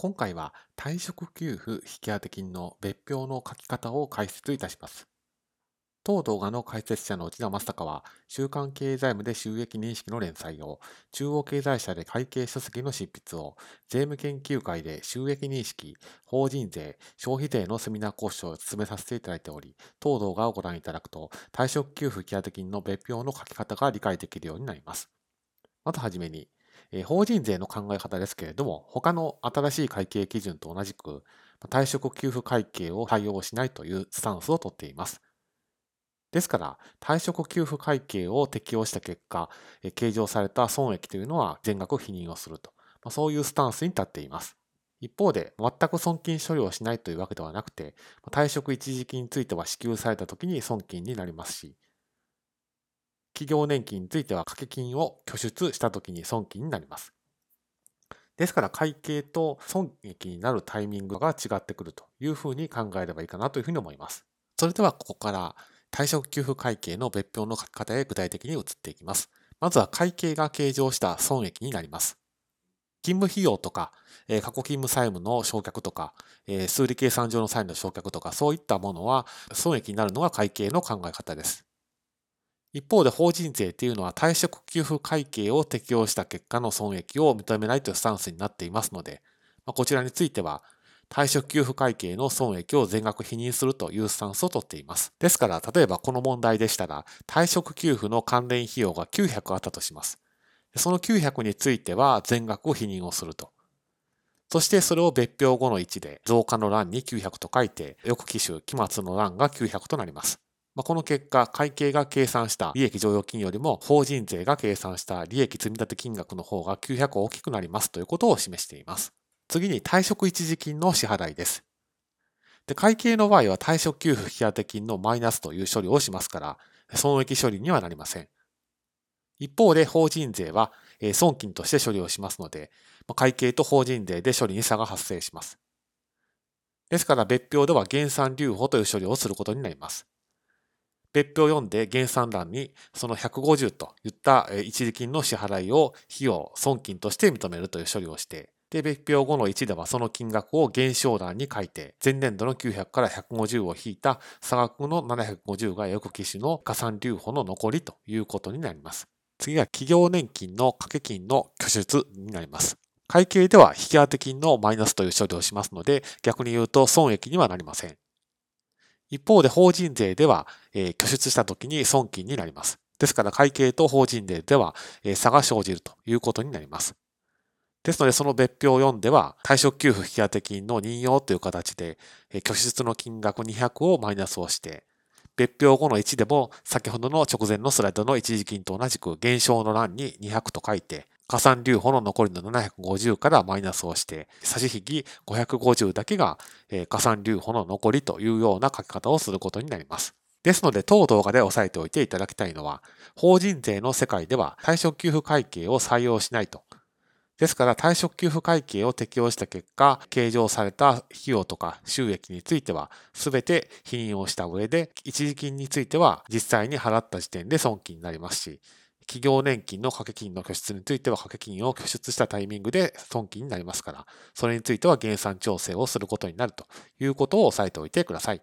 今回は退職給付引当金の別表の書き方を解説いたします。当動画の解説者の内田正孝は、週刊経済部で収益認識の連載を、中央経済社で会計書籍の執筆を、税務研究会で収益認識、法人税、消費税のセミナー講師を進めさせていただいており、当動画をご覧いただくと、退職給付引当金の別表の書き方が理解できるようになります。まずはじめに、え法人税の考え方ですけれども、他の新しい会計基準と同じく、退職給付会計を対応しないというスタンスをとっています。ですから、退職給付会計を適用した結果え、計上された損益というのは全額否認をすると、まあ、そういうスタンスに立っています。一方で、全く損金処理をしないというわけではなくて、退職一時金については支給された時に損金になりますし、企業年金については掛け金を拠出した時に損金になります。ですから会計と損益になるタイミングが違ってくるというふうに考えればいいかなというふうに思います。それではここから退職給付会計の別表の書き方へ具体的に移っていきます。まずは会計が計上した損益になります。勤務費用とか、え過去勤務債務の償却とか、え数理計算上の債務の償却とか、そういったものは損益になるのが会計の考え方です。一方で法人税というのは退職給付会計を適用した結果の損益を認めないというスタンスになっていますので、まこちらについては退職給付会計の損益を全額否認するというスタンスをとっています。ですから、例えばこの問題でしたら、退職給付の関連費用が900あったとします。その900については全額を否認をすると。そしてそれを別表後の1で増加の欄に900と書いて、翌期種、期末の欄が900となります。まあ、この結果、会計が計算した利益剰余金よりも法人税が計算した利益積立金額の方が900大きくなりますということを示しています。次に退職一時金の支払いです。で会計の場合は退職給付引当金のマイナスという処理をしますから、損益処理にはなりません。一方で法人税は損金として処理をしますので、会計と法人税で処理に差が発生します。ですから別表では減算留保という処理をすることになります。別表を読んで減算欄にその150といった一時金の支払いを費用、損金として認めるという処理をして、で、別表後の1ではその金額を減少欄に書いて、前年度の900から150を引いた差額の750が翌期種の加算留保の残りということになります。次は企業年金の掛け金の拠出になります。会計では引き当て金のマイナスという処理をしますので、逆に言うと損益にはなりません。一方で法人税では、えー、拠出した時に損金になります。ですから会計と法人税では、えー、差が生じるということになります。ですので、その別表を読んでは、退職給付引当金の任用という形で、拠出の金額200をマイナスをして、別表後の1でも、先ほどの直前のスライドの一時金と同じく減少の欄に200と書いて、加算留保の残りの750からマイナスをして、差し引き550だけが加算留保の残りというような書き方をすることになります。ですので、当動画で押さえておいていただきたいのは、法人税の世界では退職給付会計を採用しないとですから退職給付会計を適用した結果、計上された費用とか収益については全て否認をした上で、一時金については実際に払った時点で損金になりますし、企業年金の掛け金の拠出については掛け金を拠出したタイミングで損金になりますから、それについては減産調整をすることになるということを押さえておいてください。